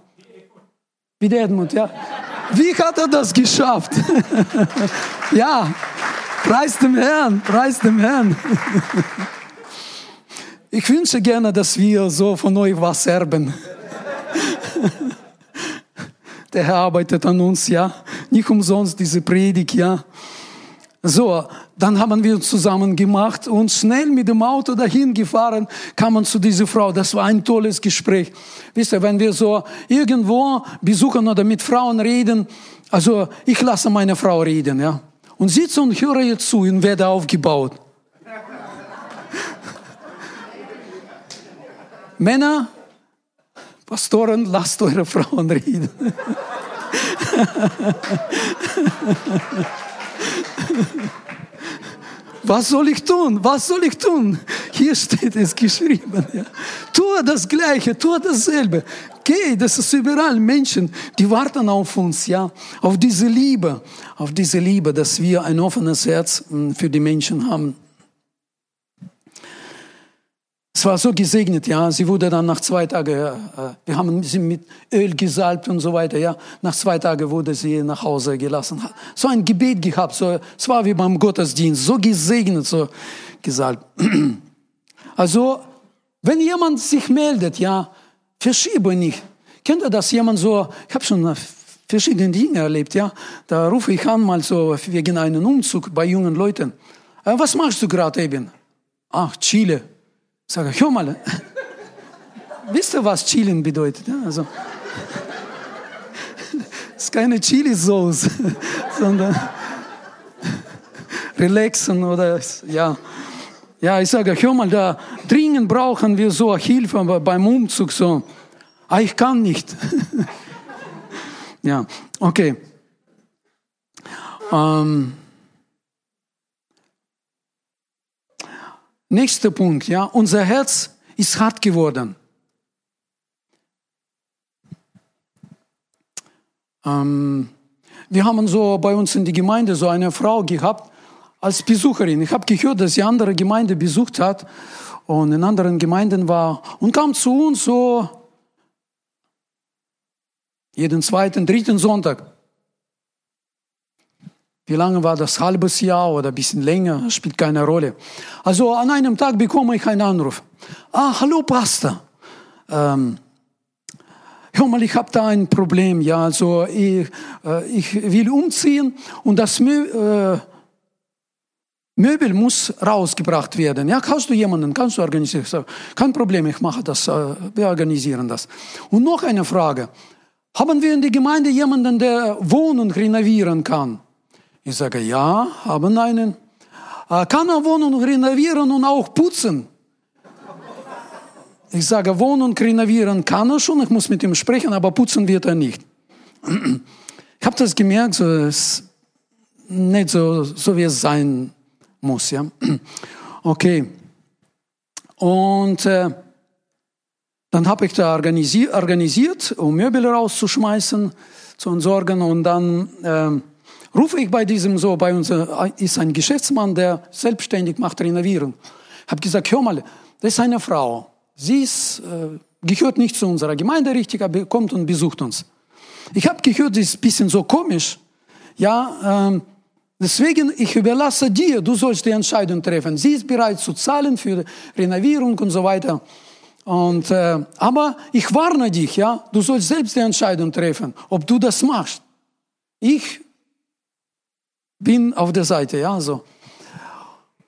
Wie der Edmund, ja. Wie hat er das geschafft? (laughs) ja, preis dem Herrn, preis dem Herrn. (laughs) ich wünsche gerne, dass wir so von euch was erben. (laughs) Der Herr arbeitet an uns, ja. Nicht umsonst diese Predigt, ja. So, dann haben wir zusammen gemacht und schnell mit dem Auto dahin gefahren, kamen zu dieser Frau. Das war ein tolles Gespräch. Wisst ihr, wenn wir so irgendwo besuchen oder mit Frauen reden, also ich lasse meine Frau reden, ja. Und sitze und höre ihr zu und werde aufgebaut. (laughs) Männer, Pastoren, lasst eure Frauen reden. (laughs) Was soll ich tun? Was soll ich tun? Hier steht es geschrieben. Ja. Tue das Gleiche, tue dasselbe. Geh, das ist überall Menschen, die warten auf uns, ja, auf diese Liebe, auf diese Liebe, dass wir ein offenes Herz hm, für die Menschen haben. Es war so gesegnet, ja. Sie wurde dann nach zwei Tagen, äh, wir haben sie mit Öl gesalbt und so weiter, ja. Nach zwei Tagen wurde sie nach Hause gelassen. So ein Gebet gehabt, so, es war wie beim Gottesdienst, so gesegnet, so gesalbt. (clears throat) Also, wenn jemand sich meldet, ja, verschiebe nicht. Kennt ihr das? Jemand so, ich habe schon verschiedene Dinge erlebt, ja. Da rufe ich an, mal so wegen einem Umzug bei jungen Leuten. Äh, was machst du gerade eben? Ach, Chile. Sage, hör mal, wisst ihr, was Chillen bedeutet? Ja, also, es ist keine Chili-Sauce, sondern relaxen oder, ja. Ja, ich sage, hör mal, da dringend brauchen wir so Hilfe beim Umzug, so. Ah, ich kann nicht. (laughs) ja, okay. Ähm, Nächster Punkt, ja, unser Herz ist hart geworden. Ähm, wir haben so bei uns in der Gemeinde so eine Frau gehabt als Besucherin. Ich habe gehört, dass sie andere Gemeinde besucht hat und in anderen Gemeinden war und kam zu uns so jeden zweiten, dritten Sonntag. Wie lange war das? Halbes Jahr oder ein bisschen länger? Spielt keine Rolle. Also an einem Tag bekomme ich einen Anruf. Ah, hallo Pastor. ähm, hör mal, ich habe da ein Problem, ja, also ich, äh, ich will umziehen und das Mö äh, Möbel muss rausgebracht werden. Ja, kannst du jemanden, kannst du organisieren? So, kein Problem, ich mache das, äh, wir organisieren das. Und noch eine Frage. Haben wir in der Gemeinde jemanden, der Wohnung renovieren kann? Ich sage, ja, haben einen. Äh, kann er Wohnung renovieren und auch putzen? Ich sage, Wohnung renovieren kann er schon, ich muss mit ihm sprechen, aber putzen wird er nicht. Ich habe das gemerkt, so ist nicht so, so wie es sein muss. Ja? Okay. Und äh, dann habe ich da organisiert, organisiert, um Möbel rauszuschmeißen, zu entsorgen. Und dann äh, rufe ich bei diesem so, bei uns äh, ist ein Geschäftsmann, der selbstständig macht Renovierung. Habe gesagt, hör mal, das ist eine Frau. Sie ist, äh, gehört nicht zu unserer Gemeinde richtig, aber kommt und besucht uns. Ich habe gehört, sie ist ein bisschen so komisch. Ja, ähm, Deswegen, ich überlasse dir, du sollst die Entscheidung treffen. Sie ist bereit zu zahlen für Renovierung und so weiter. Und, äh, aber ich warne dich, ja, du sollst selbst die Entscheidung treffen, ob du das machst. Ich bin auf der Seite, ja, so.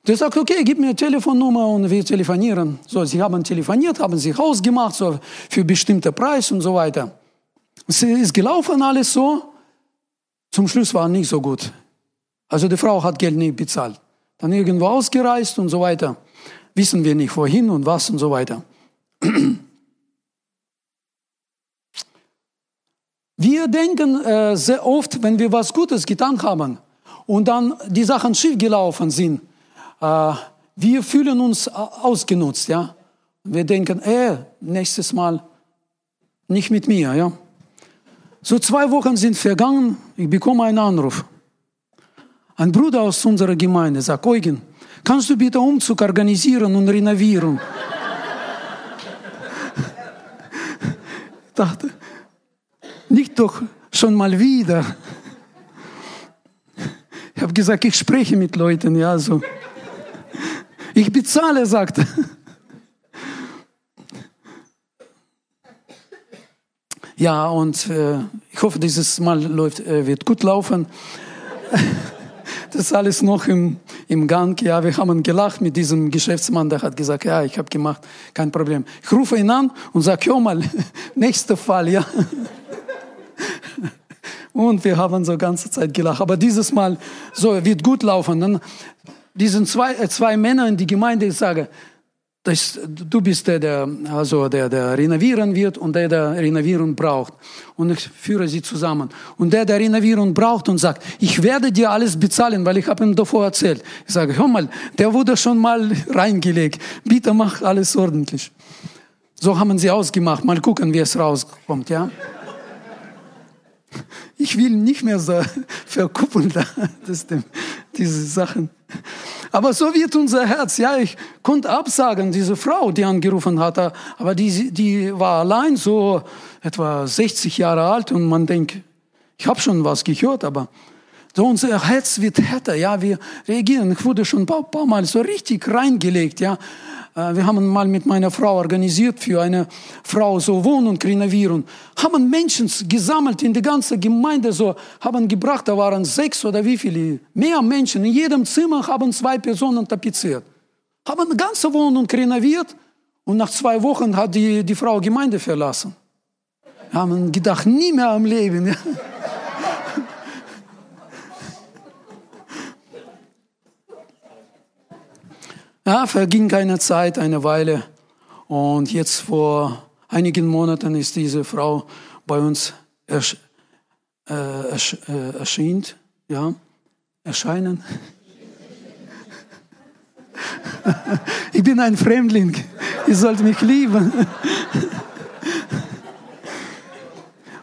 Der sagt, okay, gib mir Telefonnummer und wir telefonieren. So, sie haben telefoniert, haben sich ausgemacht, so, für bestimmte Preis und so weiter. Es ist gelaufen alles so. Zum Schluss war nicht so gut. Also die Frau hat Geld nicht bezahlt. Dann irgendwo ausgereist und so weiter. Wissen wir nicht wohin und was und so weiter. Wir denken äh, sehr oft, wenn wir was Gutes getan haben und dann die Sachen schiefgelaufen sind, äh, wir fühlen uns ausgenutzt, ja. Wir denken, äh, nächstes Mal nicht mit mir, ja. So zwei Wochen sind vergangen, ich bekomme einen Anruf. Ein Bruder aus unserer Gemeinde sagt, Eugen, kannst du bitte Umzug organisieren und renovieren? ich (laughs) dachte, nicht doch schon mal wieder. Ich habe gesagt, ich spreche mit Leuten, ja, so. Ich bezahle, sagt er. Ja, und äh, ich hoffe, dieses Mal läuft, äh, wird gut laufen. (laughs) Das ist alles noch im, im Gang. Ja, wir haben gelacht mit diesem Geschäftsmann, der hat gesagt, ja, ich habe gemacht, kein Problem. Ich rufe ihn an und sage, hör mal, (laughs) nächster Fall, ja. Und wir haben so ganze Zeit gelacht. Aber dieses Mal, so, wird gut laufen. Dann diesen zwei, äh, zwei Männer in die Gemeinde, ich sage, das, du bist der, der, also der, der renovieren wird und der, der renovieren braucht. Und ich führe sie zusammen. Und der, der renovieren braucht und sagt, ich werde dir alles bezahlen, weil ich habe ihm davor erzählt. Ich sage, hör mal, der wurde schon mal reingelegt. Bitte mach alles ordentlich. So haben sie ausgemacht. Mal gucken, wie es rauskommt, ja. Ich will nicht mehr so (laughs) verkuppeln, das, diese Sachen. Aber so wird unser Herz. Ja, ich konnte absagen, diese Frau, die angerufen hatte, aber die, die war allein so etwa 60 Jahre alt und man denkt, ich habe schon was gehört, aber so unser Herz wird härter, ja, wir reagieren. Ich wurde schon ein paar, paar Mal so richtig reingelegt, ja. Äh, wir haben mal mit meiner Frau organisiert für eine Frau so Wohnung renovieren. Haben Menschen gesammelt in die ganze Gemeinde so, haben gebracht, da waren sechs oder wie viele, mehr Menschen. In jedem Zimmer haben zwei Personen tapeziert. Haben eine ganze Wohnung renoviert und nach zwei Wochen hat die, die Frau Gemeinde verlassen. Haben gedacht, nie mehr am Leben. Ja. Ja, verging keine Zeit, eine Weile. Und jetzt vor einigen Monaten ist diese Frau bei uns ersch äh, ersch äh, erscheint, ja, erscheinen. (laughs) ich bin ein Fremdling. Ihr sollt mich lieben. (laughs)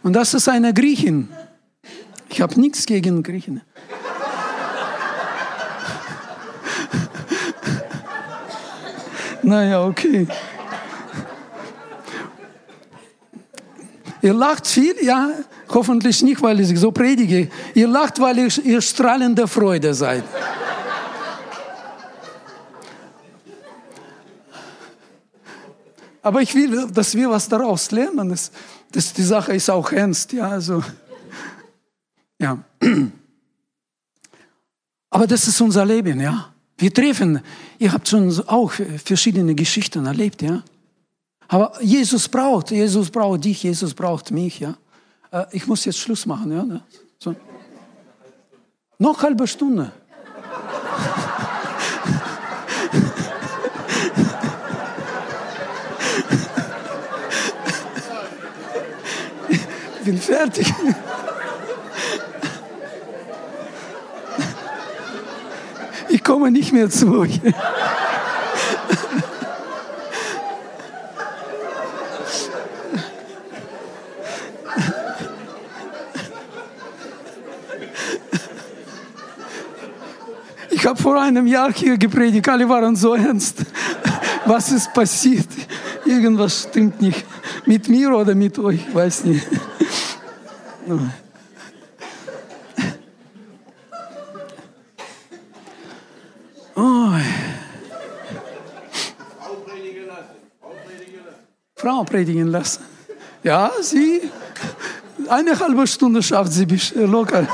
Und das ist eine Griechin. Ich habe nichts gegen Griechen. Naja, okay. Ihr lacht viel, ja, hoffentlich nicht, weil ich so predige. Ihr lacht, weil ihr, ihr strahlende Freude seid. Aber ich will, dass wir was daraus lernen. Das, das, die Sache ist auch ernst, ja, also, ja. Aber das ist unser Leben, ja. Wir treffen, ihr habt schon auch verschiedene Geschichten erlebt, ja. Aber Jesus braucht, Jesus braucht dich, Jesus braucht mich, ja. Äh, ich muss jetzt Schluss machen, ja. Ne? So. Noch halbe Stunde. (laughs) Ich bin fertig. Komme nicht mehr zu euch. Ich habe vor einem Jahr hier gepredigt, alle waren so ernst. Was ist passiert? Irgendwas stimmt nicht. Mit mir oder mit euch, ich weiß nicht. Frau predigen lassen. Ja, sie. Eine halbe Stunde schafft sie locker.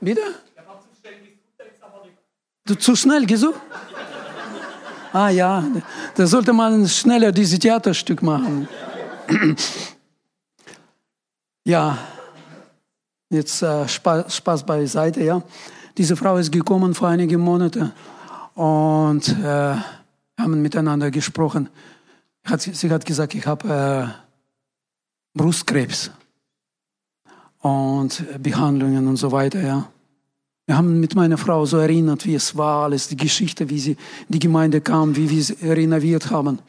Bitte? Du zu schnell gesucht? Ah ja, da sollte man schneller dieses Theaterstück machen. (clears throat) Ja, jetzt äh, Spaß, Spaß beiseite, ja. Diese Frau ist gekommen vor einigen Monaten und äh, haben miteinander gesprochen. Hat, sie hat gesagt, ich habe äh, Brustkrebs und Behandlungen und so weiter, ja. Wir haben mit meiner Frau so erinnert, wie es war, alles, die Geschichte, wie sie die Gemeinde kam, wie wir sie renoviert haben.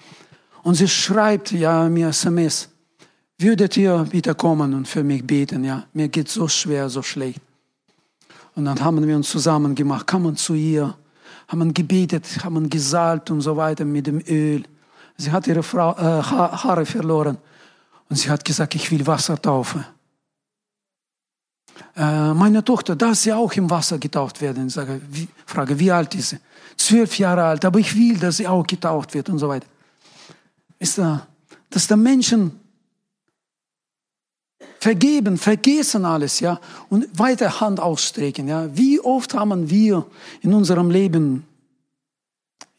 Und sie schreibt ja mir SMS, würdet ihr bitte kommen und für mich beten, ja? Mir geht so schwer, so schlecht. Und dann haben wir uns zusammen gemacht, kamen zu ihr, haben gebetet, haben gesalbt und so weiter mit dem Öl. Sie hat ihre Frau, äh, Haare verloren und sie hat gesagt, ich will Wasser taufen. Äh, meine Tochter, darf sie auch im Wasser getaucht werden? Ich sage, wie, frage, wie alt ist sie? Zwölf Jahre alt, aber ich will, dass sie auch getaucht wird und so weiter. Ist da, dass der Menschen vergeben, vergessen alles, ja, und weiter Hand ausstrecken, ja. Wie oft haben wir in unserem Leben,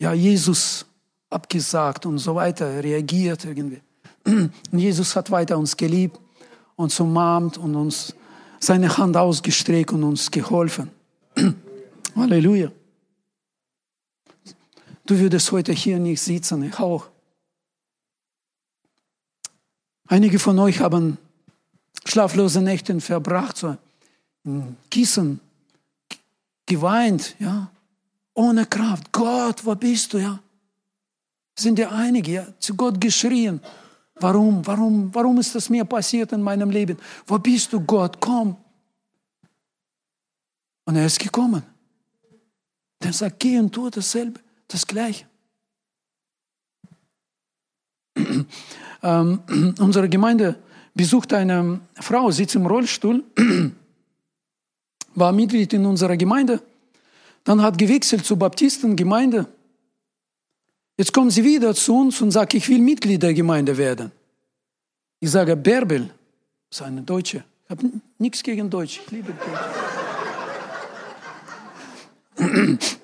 ja, Jesus abgesagt und so weiter, reagiert irgendwie. Und Jesus hat weiter uns geliebt, uns umarmt und uns seine Hand ausgestreckt und uns geholfen. (clears throat) Halleluja. Du würdest heute hier nicht sitzen, ich auch. Einige von euch haben schlaflose Nächte verbracht, so in Kissen, geweint, ja, ohne Kraft. Gott, wo bist du, ja? Sind ja einige, ja, zu Gott geschrien. Warum, warum, warum ist das mir passiert in meinem Leben? Wo bist du, Gott? Komm. Und er ist gekommen. Der sagt, geh und tu dasselbe, das Gleiche. (clears throat) ähm, (clears throat) unsere Gemeinde besuchte eine Frau, sitzt im Rollstuhl, war Mitglied in unserer Gemeinde, dann hat gewechselt zur Baptistengemeinde Jetzt kommen sie wieder zu uns und sagen, ich will Mitglied der Gemeinde werden. Ich sage, Bärbel, das ist eine Deutsche. Ich habe nichts gegen Deutsch, ich liebe Deutsch.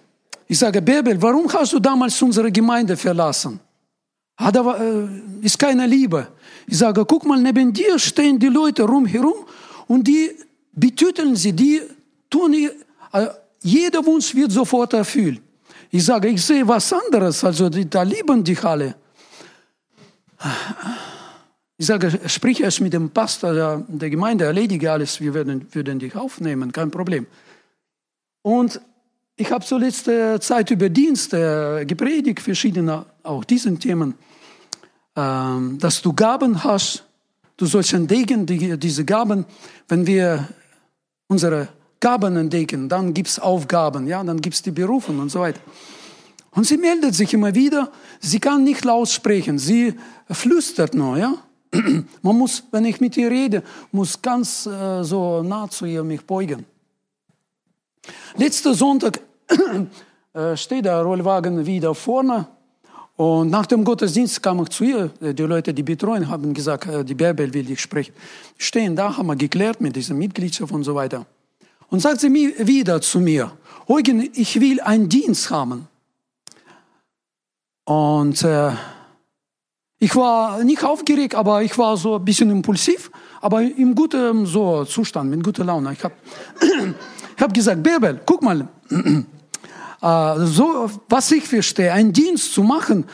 Ich sage, Bärbel, warum hast du damals unsere Gemeinde verlassen? Hat aber, äh, ist keine Liebe. Ich sage, guck mal, neben dir stehen die Leute rumherum und die betüteln sie, die tun, äh, jeder Wunsch wird sofort erfüllt. Ich sage, ich sehe was anderes, also da lieben dich alle. Ich sage, sprich erst mit dem Pastor der, der Gemeinde, erledige alles, wir werden, würden dich aufnehmen, kein Problem. Und ich habe zur letzten Zeit über Dienste gepredigt, verschiedene, auch diesen Themen, ähm, dass du Gaben hast, du sollst entdecken, diese Gaben, wenn wir unsere Gaben entdecken, dann gibt es Aufgaben, ja, dann gibt es die Berufen und so weiter. Und sie meldet sich immer wieder, sie kann nicht laut sprechen, sie flüstert nur, ja. (clears throat) Man muss, wenn ich mit ihr rede, muss ganz äh, so nah zu ihr mich beugen. Letzten Sonntag äh, steht der Rollwagen wieder vorne und nach dem Gottesdienst kam ich zu ihr. Die Leute, die betreuen, haben gesagt, äh, die Bärbel will dich sprechen. Stehen da, haben wir geklärt mit dieser Mitgliedschaft und so weiter. Und sagt sie wieder zu mir, Eugen, ich will einen Dienst haben. Und äh, ich war nicht aufgeregt, aber ich war so ein bisschen impulsiv, aber im guten so Zustand, mit guter Laune. Ich habe (clears throat) ich hab gesagt, Bärbel, guck mal, äh, so, was ich verstehe, einen Dienst zu machen,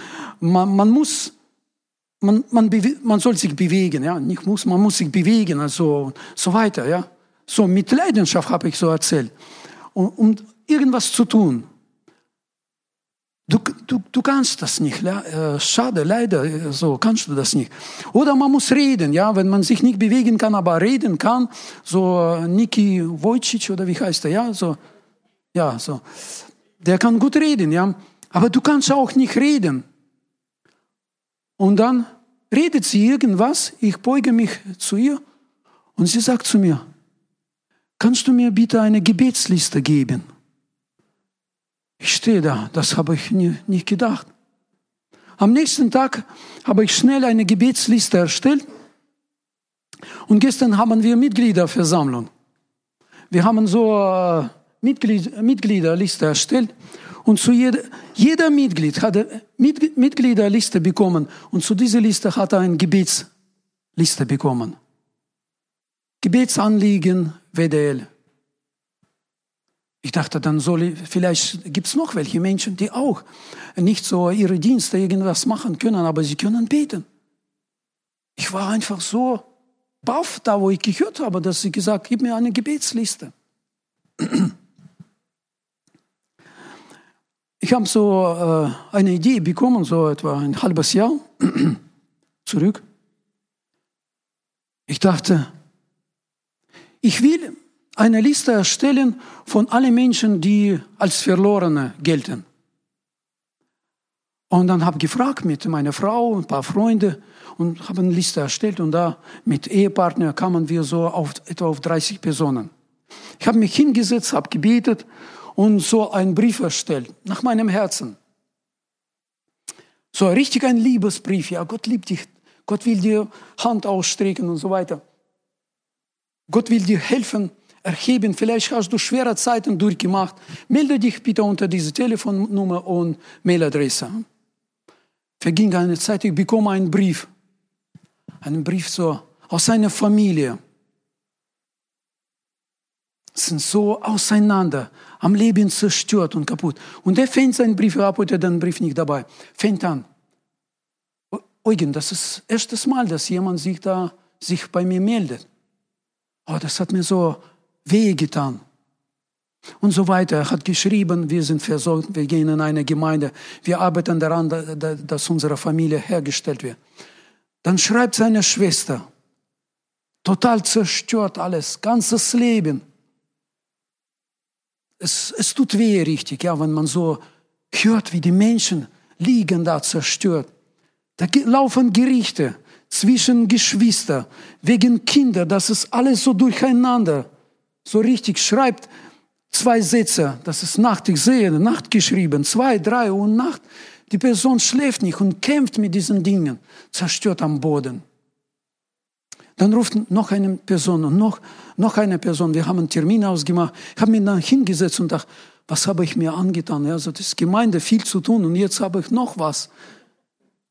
man, man muss, man, man, man soll sich bewegen, ja, nicht muss, man muss sich bewegen, also so weiter, ja. So mit Leidenschaft habe ich so erzählt, um, um irgendwas zu tun. Du, du, du kannst das nicht, äh, schade, leider, so kannst du das nicht. Oder man muss reden, ja, wenn man sich nicht bewegen kann, aber reden kann, so äh, Niki Wojcic oder wie heißt er, ja, so, ja, so der kann gut reden, ja. Aber du kannst auch nicht reden. Und dann redet sie irgendwas, ich beuge mich zu ihr und sie sagt zu mir, kannst du mir bitte eine Gebetsliste geben? Ich stehe da, das habe ich nie, nicht gedacht. Am nächsten Tag habe ich schnell eine Gebetsliste erstellt und gestern haben wir Mitgliederversammlung. Wir haben so äh, Mitglied, Mitgliederliste erstellt und zu jeder, jeder Mitglied hat eine Mitgliederliste bekommen und zu dieser Liste hat er eine Gebetsliste bekommen. Gebetsanliegen WDL. Ich dachte, dann soll vielleicht gibt es noch welche Menschen, die auch nicht so ihre Dienste irgendwas machen können, aber sie können beten. Ich war einfach so baff da, wo ich gehört habe, dass sie gesagt, gib mir eine Gebetsliste. Ich habe so äh, eine Idee bekommen, so etwa ein halbes Jahr (clears throat) zurück. Ich dachte, ich will eine Liste erstellen von allen Menschen, die als Verlorene gelten. Und dann habe ich gefragt mit meiner Frau, ein paar Freunde und habe eine Liste erstellt und da mit Ehepartner kamen wir so auf etwa auf 30 Personen. Ich habe mich hingesetzt, habe gebetet und so einen Brief erstellt, nach meinem Herzen. So richtig ein Liebesbrief, ja, Gott liebt dich, Gott will dir Hand ausstrecken und so weiter. Gott will dir helfen, erheben. Vielleicht hast du schwere Zeiten durchgemacht. Melde dich bitte unter diese Telefonnummer und Mailadresse. Verging eine Zeit, ich bekomme einen Brief. Einen Brief so aus seiner Familie sind so auseinander, am Leben zerstört und kaputt. Und er fängt seinen Brief ab, heute den Brief nicht dabei, fängt an. Eugen, das ist das erste Mal, dass jemand sich da sich bei mir meldet. Oh, das hat mir so weh getan. Und so weiter. Er hat geschrieben, wir sind versorgt, wir gehen in eine Gemeinde, wir arbeiten daran, dass unsere Familie hergestellt wird. Dann schreibt seine Schwester, total zerstört alles, ganzes Leben es, es tut weh richtig, ja, wenn man so hört, wie die Menschen liegen da zerstört. Da laufen Gerichte zwischen Geschwister, wegen Kinder, das ist alles so durcheinander. So richtig schreibt zwei Sätze, das ist Nacht, ich sehe, Nacht geschrieben, zwei, drei Uhr Nacht. Die Person schläft nicht und kämpft mit diesen Dingen, zerstört am Boden. Dann ruft noch eine Person und noch, noch eine Person. Wir haben einen Termin ausgemacht. Ich habe mich dann hingesetzt und dachte, was habe ich mir angetan? Also das Gemeinde, viel zu tun und jetzt habe ich noch was.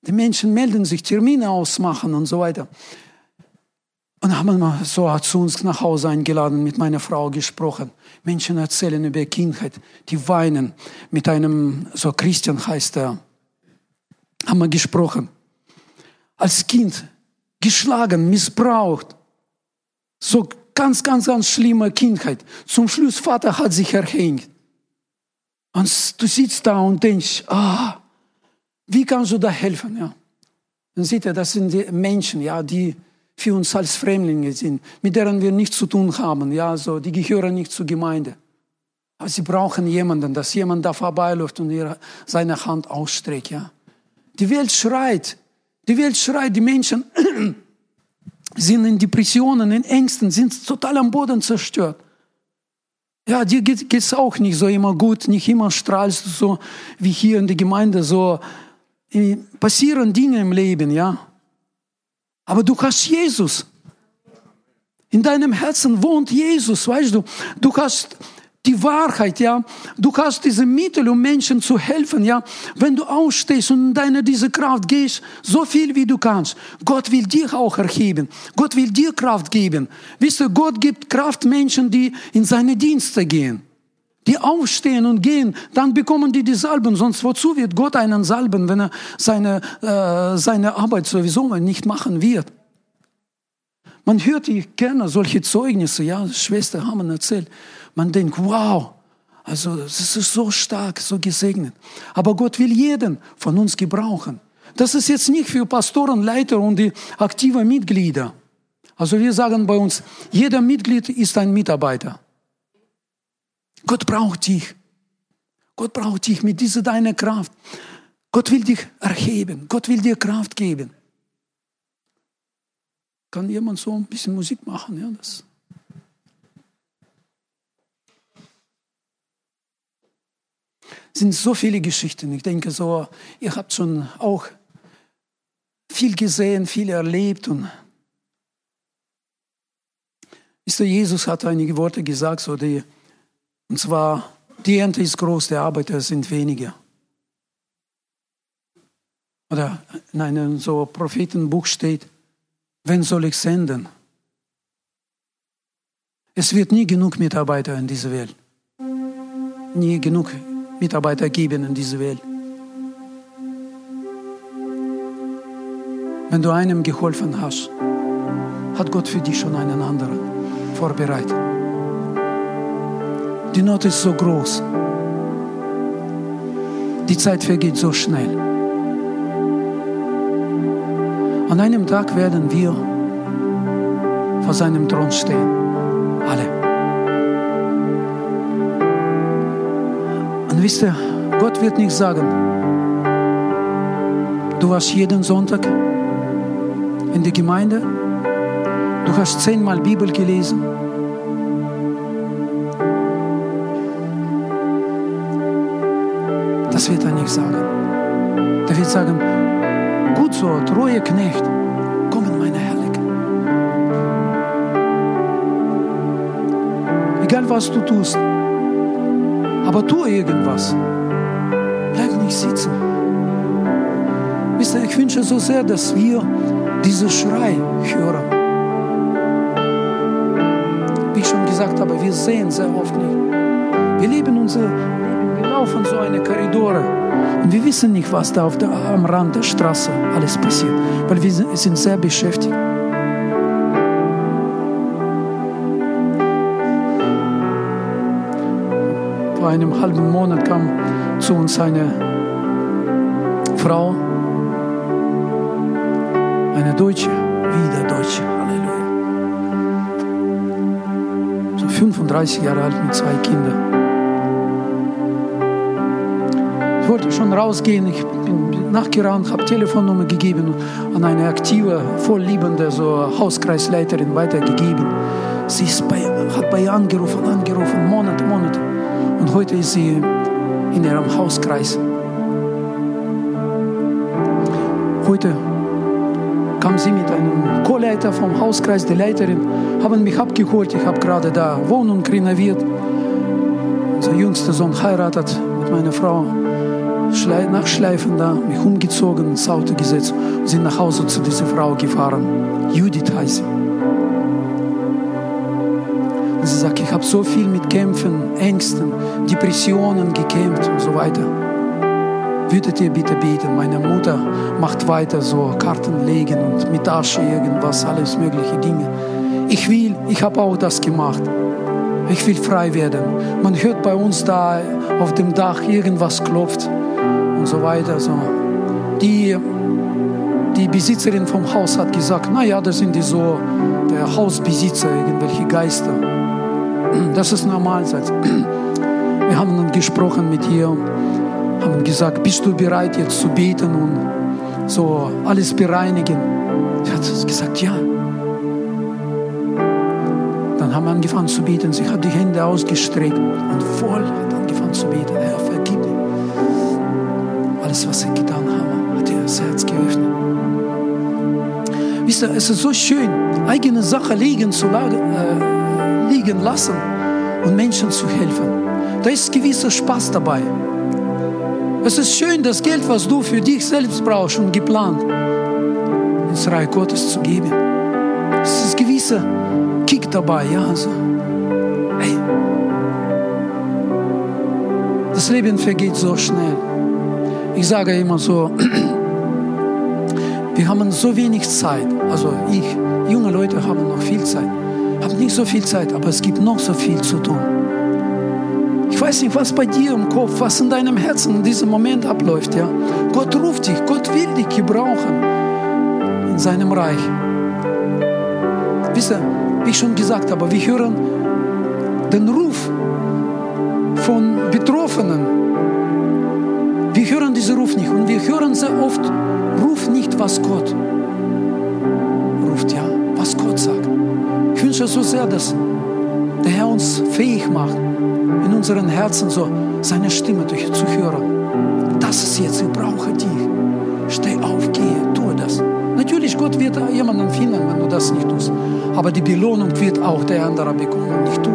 Die Menschen melden sich, Termine ausmachen und so weiter. Und haben wir so zu uns nach Hause eingeladen, mit meiner Frau gesprochen. Menschen erzählen über Kindheit, die weinen. Mit einem, so Christian heißt er, haben wir gesprochen. Als Kind geschlagen, missbraucht. So ganz, ganz, ganz schlimme Kindheit. Zum Schluss, Vater hat sich erhängt. Und du sitzt da und denkst, ah, wie kannst du da helfen? Ja. Dann seht ihr, das sind die Menschen, ja, die für uns als Fremdlinge sind, mit denen wir nichts zu tun haben. Ja, so, die gehören nicht zur Gemeinde. Aber sie brauchen jemanden, dass jemand da vorbeiläuft und ihre, seine Hand ausstreckt. Ja. Die Welt schreit, die Welt schreit, die Menschen (clears throat) sind in Depressionen, in Ängsten, sind total am Boden zerstört. Ja, dir geht es auch nicht so immer gut, nicht immer strahlst du so wie hier in der Gemeinde, so äh, passieren Dinge im Leben, ja. Aber du hast Jesus. In deinem Herzen wohnt Jesus, weißt du. Du hast die Wahrheit, ja. Du hast diese Mittel, um Menschen zu helfen, ja. Wenn du ausstehst und in deine diese Kraft gehst, so viel wie du kannst. Gott will dich auch erheben. Gott will dir Kraft geben. Wisst ihr, Gott gibt Kraft Menschen, die in seine Dienste gehen. Die aufstehen und gehen, dann bekommen die die Salben. Sonst wozu wird Gott einen salben, wenn er seine, äh, seine Arbeit sowieso nicht machen wird? Man hört, ich kenne solche Zeugnisse, ja, Schwester haben erzählt. Man denkt, wow, also es ist so stark, so gesegnet. Aber Gott will jeden von uns gebrauchen. Das ist jetzt nicht für Pastoren, Leiter und die aktiven Mitglieder. Also wir sagen bei uns, jeder Mitglied ist ein Mitarbeiter. Gott braucht dich. Gott braucht dich mit dieser deiner Kraft. Gott will dich erheben. Gott will dir Kraft geben. Kann jemand so ein bisschen Musik machen? Ja, das. sind so viele Geschichten. Ich denke so, ihr habt schon auch viel gesehen, viel erlebt und Wisst ihr, Jesus hat einige Worte gesagt, so die, und zwar, die Ernte ist groß, die Arbeiter sind weniger. Oder in einem so Prophetenbuch steht, wen soll ich senden? Es wird nie genug Mitarbeiter in dieser Welt. Nie genug Mitarbeiter geben in dieser Welt. Wenn du einem geholfen hast, hat Gott für dich schon einen anderen vorbereitet. Die Not ist so groß. Die Zeit vergeht so schnell. An einem Tag werden wir vor seinem Thron stehen. Alle. Und wisst ihr, Gott wird nicht sagen, du warst jeden Sonntag in der Gemeinde, du hast zehnmal Bibel gelesen. Das wird er nicht sagen. Er wird sagen, so, treue Knecht, komm in meine Herrlichkeit. Egal was du tust, aber tu irgendwas. Bleib nicht sitzen. Wisst ihr, ich wünsche so sehr, dass wir diesen Schrei hören. Wie ich schon gesagt habe, wir sehen sehr oft nicht. Wir leben unser Leben, wir laufen so eine Korridore und wir wissen nicht, was da auf der, am Rand der Straße alles passiert, weil wir sind sehr beschäftigt. Vor einem halben Monat kam zu uns eine Frau, eine Deutsche, wieder Deutsche, Halleluja. So 35 Jahre alt mit zwei Kindern. Ich wollte schon rausgehen, ich bin nachgerannt, habe Telefonnummer gegeben an eine aktive, vollliebende so Hauskreisleiterin weitergegeben. Sie bei, hat bei ihr angerufen, angerufen, Monate, Monate. Und heute ist sie in ihrem Hauskreis. Heute kam sie mit einem Co-Leiter vom Hauskreis, die Leiterin, haben mich abgeholt. Ich habe gerade da Wohnung renoviert. Unser jüngster Sohn heiratet mit meiner Frau nachschleifen da, mich umgezogen, ins Auto gesetzt und sind nach Hause zu dieser Frau gefahren. Judith heißt sie. Und sie sagt, ich habe so viel mit Kämpfen, Ängsten, Depressionen gekämpft und so weiter. Würdet ihr bitte beten? Meine Mutter macht weiter so Karten legen und mit Asche irgendwas, alles mögliche Dinge. Ich will, ich habe auch das gemacht. Ich will frei werden. Man hört bei uns da auf dem Dach irgendwas klopft und so weiter. So. Die, die Besitzerin vom Haus hat gesagt, naja, das sind die so, der Hausbesitzer, irgendwelche Geister. Das ist normal. Wir haben dann gesprochen mit ihr, haben gesagt, bist du bereit jetzt zu beten und so alles bereinigen? Sie hat gesagt, ja. Dann haben wir angefangen zu beten. Sie hat die Hände ausgestreckt und voll hat angefangen zu beten. Alles, was ich getan habe, hat ihr das Herz geöffnet. Wisst ihr, es ist so schön, eigene Sache liegen, zu, äh, liegen lassen und Menschen zu helfen. Da ist gewisser Spaß dabei. Es ist schön, das Geld, was du für dich selbst brauchst und geplant, ins Reich Gottes zu geben. Es ist gewisser Kick dabei, ja. Also, hey, das Leben vergeht so schnell. Ich sage immer so, (clears throat) wir haben so wenig Zeit. Also ich, junge Leute haben noch viel Zeit. Haben nicht so viel Zeit, aber es gibt noch so viel zu tun. Ich weiß nicht, was bei dir im Kopf, was in deinem Herzen in diesem Moment abläuft. Ja? Gott ruft dich, Gott will dich gebrauchen in seinem Reich. Wisst ihr, wie ich schon gesagt habe, wir hören den Ruf von Betroffenen. Wir hören diesen Ruf nicht und wir hören sehr oft, ruf nicht, was Gott ruft, ja, was Gott sagt. Ich wünsche so sehr, dass der Herr uns fähig macht, in unseren Herzen so seine Stimme zu hören. Das ist jetzt, ich brauche dich. Steh auf, gehe, tue das. Natürlich, Gott wird jemanden finden, wenn du das nicht tust. Aber die Belohnung wird auch der andere bekommen, nicht du.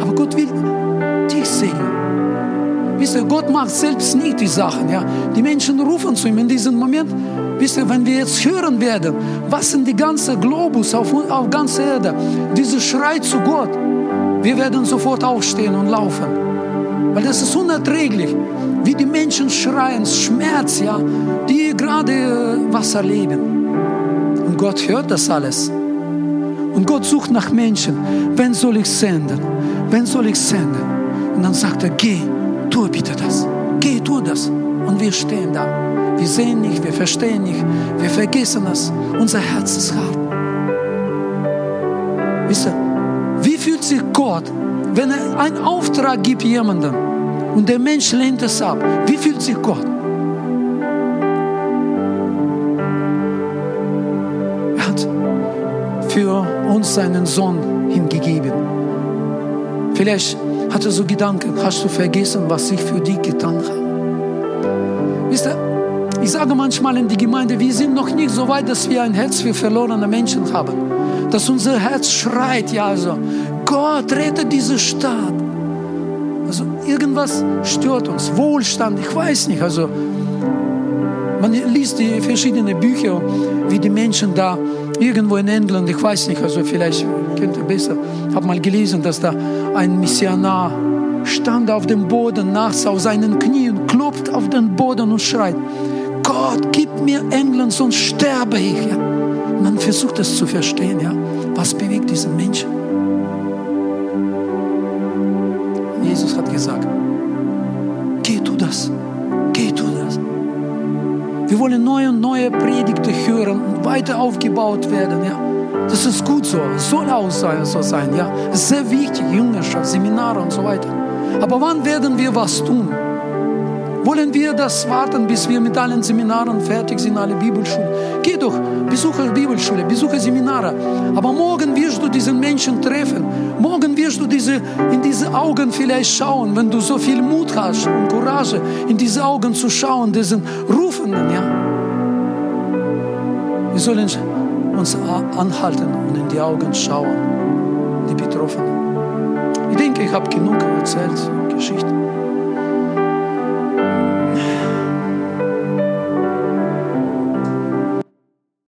Aber Gott will dich segnen. Wisst ihr, Gott macht selbst nicht die Sachen. Ja? Die Menschen rufen zu ihm in diesem Moment. Wisst ihr, wenn wir jetzt hören werden, was in die ganze Globus auf, auf ganzer Erde, dieser Schrei zu Gott, wir werden sofort aufstehen und laufen. Weil das ist unerträglich, wie die Menschen schreien, Schmerz, ja, die gerade äh, was erleben. Und Gott hört das alles. Und Gott sucht nach Menschen. Wen soll ich senden? Wen soll ich senden? Und dann sagt er, geh, tu bitte das. Geh, tu das. Und wir stehen da. Wir sehen nicht, wir verstehen nicht, wir vergessen es. Unser Herz ist hart. Wisst ihr, wie fühlt sich Gott, wenn er einen Auftrag gibt jemandem und der Mensch lehnt es ab? Wie fühlt sich Gott? Er hat für uns seinen Sohn hingegeben. Vielleicht hat er so Gedanken, hast du vergessen, was ich für dich getan habe? Wisst ihr, ich sage manchmal in die Gemeinde, wir sind noch nicht so weit, dass wir ein Herz für verlorene Menschen haben. Dass unser Herz schreit, ja, also, Gott, rette diese Stadt. Also irgendwas stört uns, Wohlstand, ich weiß nicht. Also man liest die verschiedenen Bücher, wie die Menschen da irgendwo in England, ich weiß nicht, also vielleicht kennt ihr besser, habe mal gelesen, dass da ein Missionar stand auf dem Boden nachts auf seinen Knien, klopft auf den Boden und schreit, Gott, gib mir England, sonst sterbe ich. Ja. Man versucht es zu verstehen, ja. Was bewegt diesen Menschen? Jesus hat gesagt, geh tu das, geh tu das. Wir wollen neue und neue Predigte hören weiter aufgebaut werden, ja. Das ist gut so, soll auch so sein, ja. Es ist sehr wichtig, Jüngerschaft, Seminare und so weiter. Aber wann werden wir was tun? Wollen wir das warten, bis wir mit allen Seminaren fertig sind, alle Bibelschulen? Geh doch, besuche Bibelschule, besuche Seminare. Aber morgen wirst du diesen Menschen treffen. Morgen wirst du diese, in diese Augen vielleicht schauen, wenn du so viel Mut hast und Courage, in diese Augen zu schauen, diesen Rufenden, ja. Wir sollen uns anhalten und in die Augen schauen, die Betroffenen. Ich denke, ich habe genug erzählt, Geschichte.